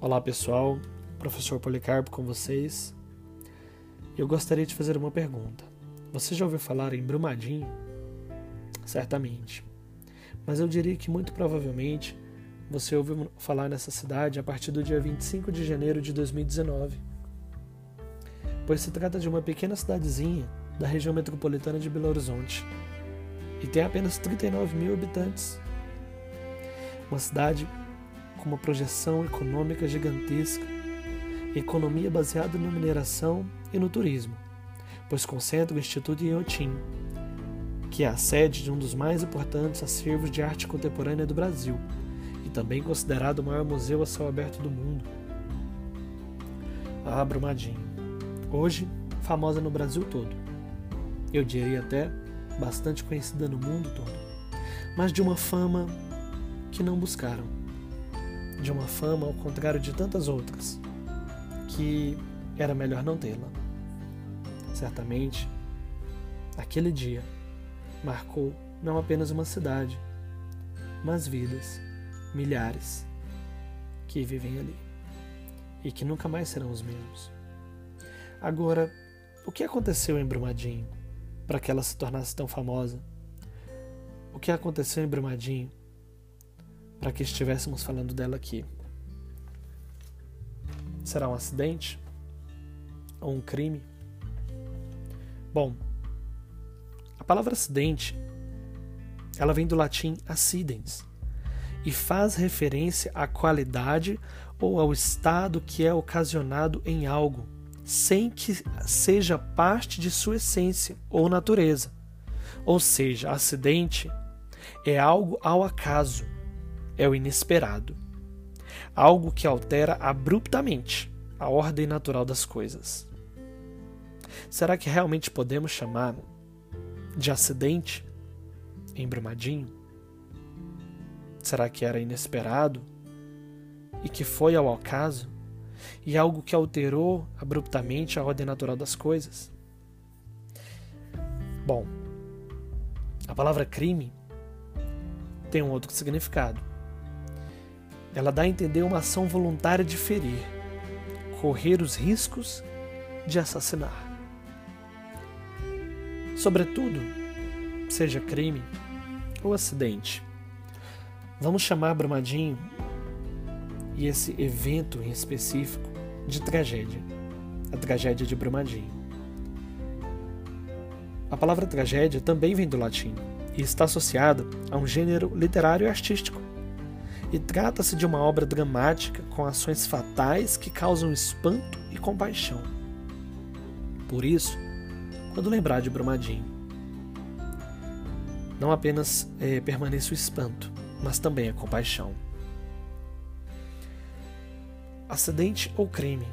Olá pessoal, professor Policarpo com vocês. Eu gostaria de fazer uma pergunta. Você já ouviu falar em Brumadinho? Certamente. Mas eu diria que muito provavelmente você ouviu falar nessa cidade a partir do dia 25 de janeiro de 2019. Pois se trata de uma pequena cidadezinha da região metropolitana de Belo Horizonte e tem apenas 39 mil habitantes. Uma cidade com uma projeção econômica gigantesca, economia baseada na mineração e no turismo, pois concentra o Instituto Iotim, que é a sede de um dos mais importantes acervos de arte contemporânea do Brasil e também considerado o maior museu a céu aberto do mundo. A Brumadinho, hoje famosa no Brasil todo. Eu diria até bastante conhecida no mundo todo, mas de uma fama que não buscaram de uma fama ao contrário de tantas outras, que era melhor não tê-la. Certamente, aquele dia marcou não apenas uma cidade, mas vidas, milhares, que vivem ali e que nunca mais serão os mesmos. Agora, o que aconteceu em Brumadinho para que ela se tornasse tão famosa? O que aconteceu em Brumadinho para que estivéssemos falando dela aqui. Será um acidente? Ou um crime? Bom, a palavra acidente ela vem do latim acidens e faz referência à qualidade ou ao estado que é ocasionado em algo, sem que seja parte de sua essência ou natureza. Ou seja, acidente é algo ao acaso, é o inesperado. Algo que altera abruptamente a ordem natural das coisas. Será que realmente podemos chamar de acidente em Brumadinho? Será que era inesperado e que foi ao acaso e algo que alterou abruptamente a ordem natural das coisas? Bom, a palavra crime tem um outro significado. Ela dá a entender uma ação voluntária de ferir, correr os riscos de assassinar. Sobretudo, seja crime ou acidente, vamos chamar Brumadinho e esse evento em específico de tragédia, a tragédia de Brumadinho. A palavra tragédia também vem do latim e está associada a um gênero literário e artístico e trata-se de uma obra dramática com ações fatais que causam espanto e compaixão. Por isso, quando lembrar de Brumadinho, não apenas é, permaneça o espanto, mas também a compaixão. Acidente ou crime?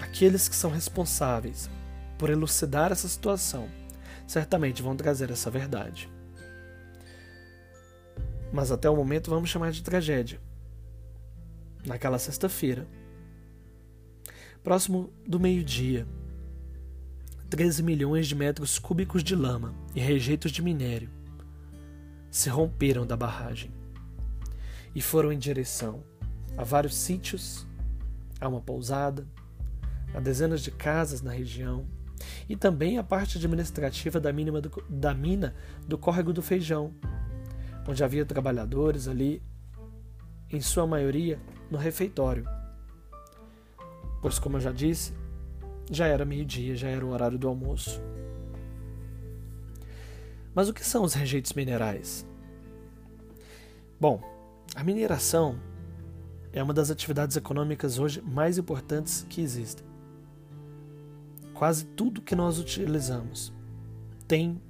Aqueles que são responsáveis por elucidar essa situação certamente vão trazer essa verdade mas até o momento vamos chamar de tragédia. Naquela sexta-feira, próximo do meio-dia, 13 milhões de metros cúbicos de lama e rejeitos de minério se romperam da barragem e foram em direção a vários sítios, a uma pousada, a dezenas de casas na região e também a parte administrativa da, do, da mina do Córrego do Feijão, onde havia trabalhadores ali, em sua maioria no refeitório. Pois, como eu já disse, já era meio-dia, já era o horário do almoço. Mas o que são os rejeitos minerais? Bom, a mineração é uma das atividades econômicas hoje mais importantes que existem. Quase tudo que nós utilizamos tem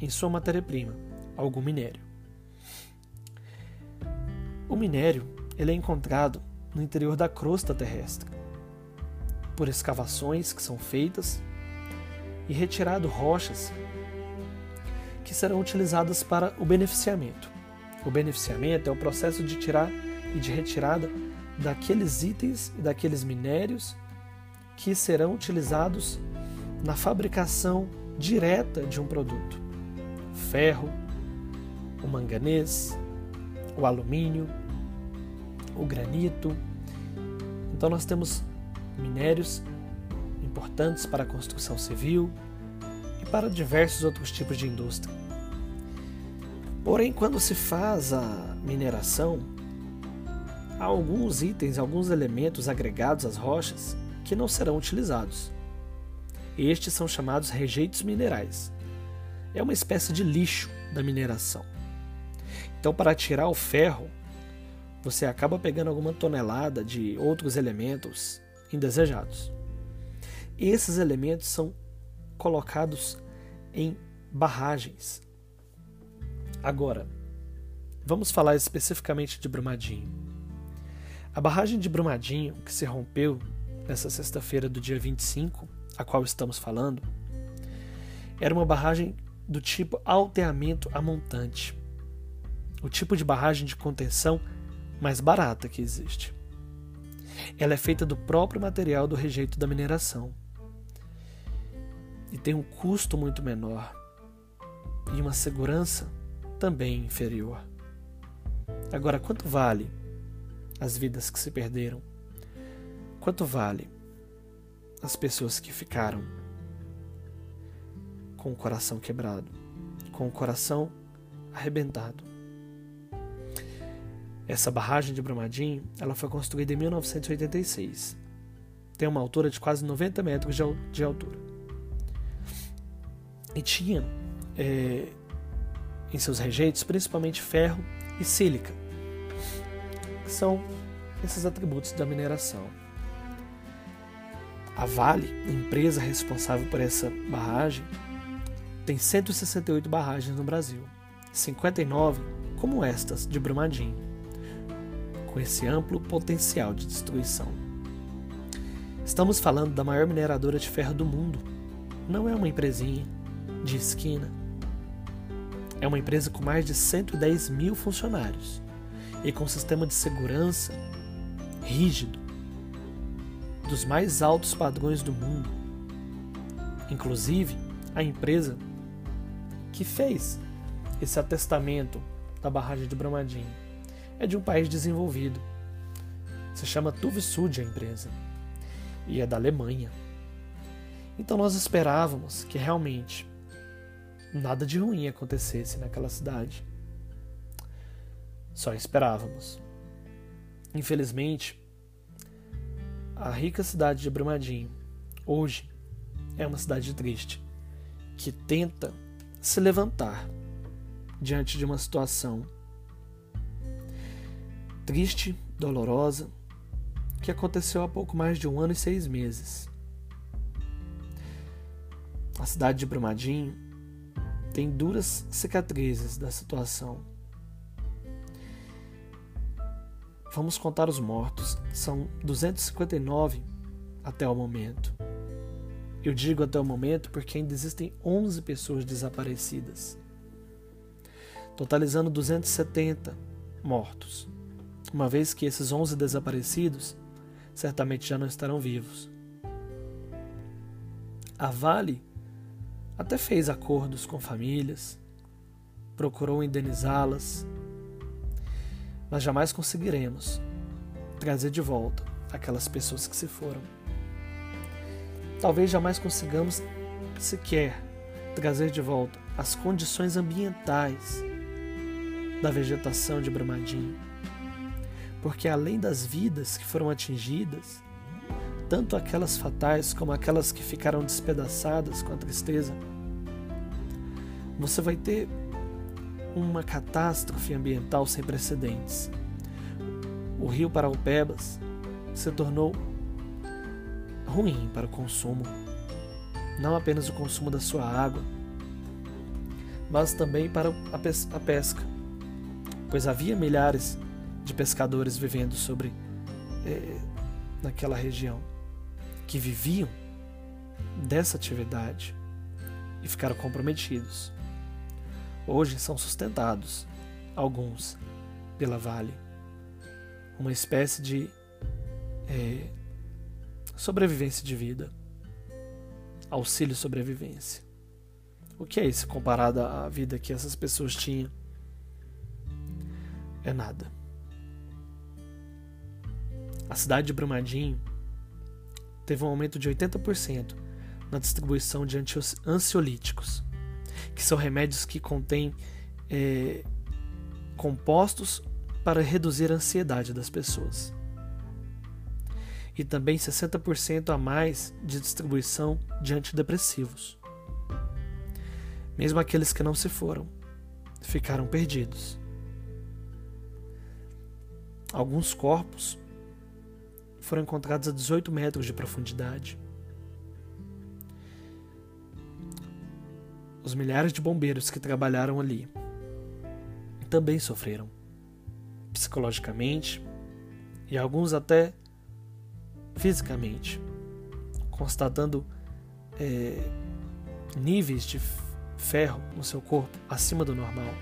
em sua matéria-prima algum minério. O minério ele é encontrado no interior da crosta terrestre, por escavações que são feitas e retirado rochas que serão utilizadas para o beneficiamento. O beneficiamento é o processo de tirar e de retirada daqueles itens e daqueles minérios que serão utilizados na fabricação direta de um produto. ferro, o manganês, o alumínio, o granito. Então nós temos minérios importantes para a construção civil e para diversos outros tipos de indústria. Porém, quando se faz a mineração, há alguns itens, alguns elementos agregados às rochas que não serão utilizados. Estes são chamados rejeitos minerais. É uma espécie de lixo da mineração. Então, para tirar o ferro, você acaba pegando alguma tonelada de outros elementos indesejados. Esses elementos são colocados em barragens. Agora, vamos falar especificamente de Brumadinho. A barragem de Brumadinho, que se rompeu nessa sexta-feira do dia 25, a qual estamos falando, era uma barragem do tipo alteamento a montante, o tipo de barragem de contenção mais barata que existe. Ela é feita do próprio material do rejeito da mineração e tem um custo muito menor e uma segurança também inferior. Agora, quanto vale as vidas que se perderam? Quanto vale as pessoas que ficaram com o coração quebrado, com o coração arrebentado? Essa barragem de Brumadinho, ela foi construída em 1986. Tem uma altura de quase 90 metros de altura. E tinha é, em seus rejeitos principalmente ferro e sílica, que são esses atributos da mineração. A Vale, empresa responsável por essa barragem, tem 168 barragens no Brasil, 59 como estas de Brumadinho, com esse amplo potencial de destruição. Estamos falando da maior mineradora de ferro do mundo. Não é uma empresinha de esquina. É uma empresa com mais de 110 mil funcionários e com um sistema de segurança rígido, dos mais altos padrões do mundo. Inclusive, a empresa que fez esse atestamento da barragem de Brumadinho é de um país desenvolvido. Se chama Tuvisud a empresa e é da Alemanha. Então nós esperávamos que realmente nada de ruim acontecesse naquela cidade. Só esperávamos. Infelizmente, a rica cidade de Brumadinho, hoje, é uma cidade triste, que tenta se levantar diante de uma situação triste, dolorosa, que aconteceu há pouco mais de um ano e seis meses. A cidade de Brumadinho tem duras cicatrizes da situação. Vamos contar os mortos. São 259 até o momento. Eu digo até o momento porque ainda existem 11 pessoas desaparecidas, totalizando 270 mortos, uma vez que esses 11 desaparecidos certamente já não estarão vivos. A Vale até fez acordos com famílias, procurou indenizá-las, mas jamais conseguiremos trazer de volta aquelas pessoas que se foram. Talvez jamais consigamos sequer trazer de volta as condições ambientais da vegetação de Brumadinho. Porque além das vidas que foram atingidas, tanto aquelas fatais como aquelas que ficaram despedaçadas com a tristeza, você vai ter uma catástrofe ambiental sem precedentes. O rio Paraupebas se tornou ruim para o consumo, não apenas o consumo da sua água, mas também para a pesca, pois havia milhares de pescadores vivendo sobre é, naquela região que viviam dessa atividade e ficaram comprometidos. Hoje são sustentados, alguns, pela Vale, uma espécie de é, sobrevivência de vida, auxílio sobrevivência. O que é isso comparado à vida que essas pessoas tinham? É nada. A cidade de Brumadinho teve um aumento de 80% na distribuição de ansiolíticos, que são remédios que contêm é, compostos para reduzir a ansiedade das pessoas. E também 60% a mais de distribuição de antidepressivos. Mesmo aqueles que não se foram, ficaram perdidos. Alguns corpos foram encontrados a 18 metros de profundidade. Os milhares de bombeiros que trabalharam ali também sofreram, psicologicamente e alguns até fisicamente, constatando é, níveis de ferro no seu corpo acima do normal.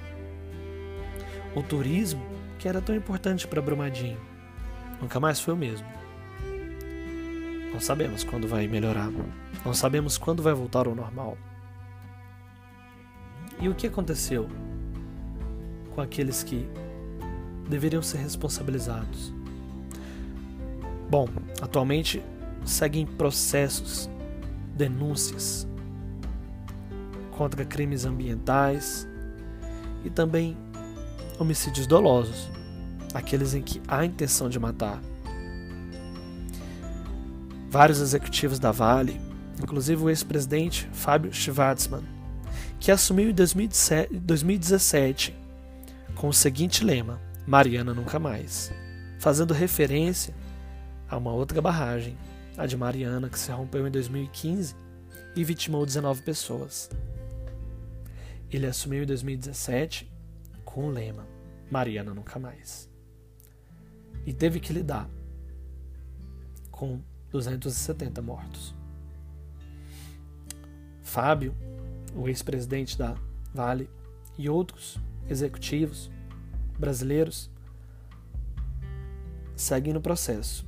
O turismo, que era tão importante para Brumadinho, nunca mais foi o mesmo. Não sabemos quando vai melhorar, não sabemos quando vai voltar ao normal. E o que aconteceu com aqueles que deveriam ser responsabilizados? Bom, atualmente seguem processos, denúncias contra crimes ambientais e também homicídios dolosos, aqueles em que há intenção de matar. Vários executivos da Vale, inclusive o ex-presidente Fábio Schwartzman, que assumiu em 2017 com o seguinte lema: Mariana nunca mais, fazendo referência a uma outra barragem, a de Mariana, que se rompeu em 2015 e vitimou 19 pessoas. Ele assumiu em 2017 com o lema Mariana nunca mais. E teve que lidar com 270 mortos. Fábio o ex-presidente da Vale e outros executivos brasileiros seguem no processo,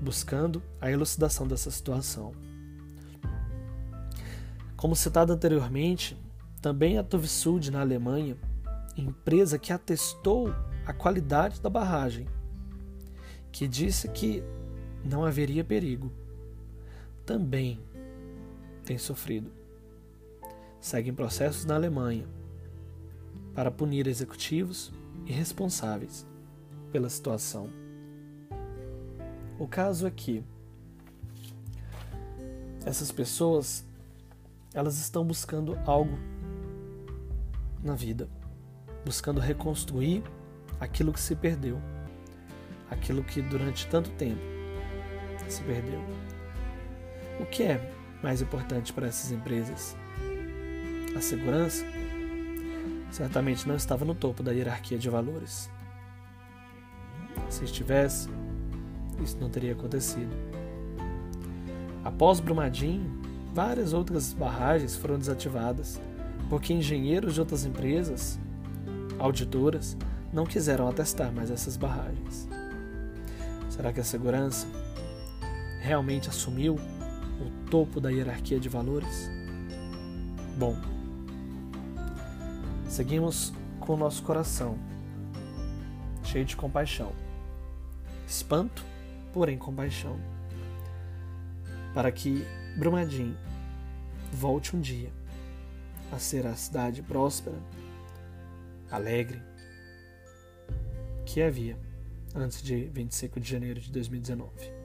buscando a elucidação dessa situação. Como citado anteriormente, também a Tovisud na Alemanha, empresa que atestou a qualidade da barragem, que disse que não haveria perigo, também têm sofrido. Seguem processos na Alemanha para punir executivos e responsáveis pela situação. O caso é que essas pessoas elas estão buscando algo na vida, buscando reconstruir aquilo que se perdeu, aquilo que durante tanto tempo se perdeu. O que é mais importante para essas empresas. A segurança certamente não estava no topo da hierarquia de valores. Se estivesse, isso não teria acontecido. Após Brumadinho, várias outras barragens foram desativadas porque engenheiros de outras empresas, auditoras, não quiseram atestar mais essas barragens. Será que a segurança realmente assumiu o topo da hierarquia de valores? Bom, seguimos com o nosso coração cheio de compaixão. Espanto, porém compaixão. Para que Brumadinho volte um dia a ser a cidade próspera, alegre, que havia antes de 25 de janeiro de 2019.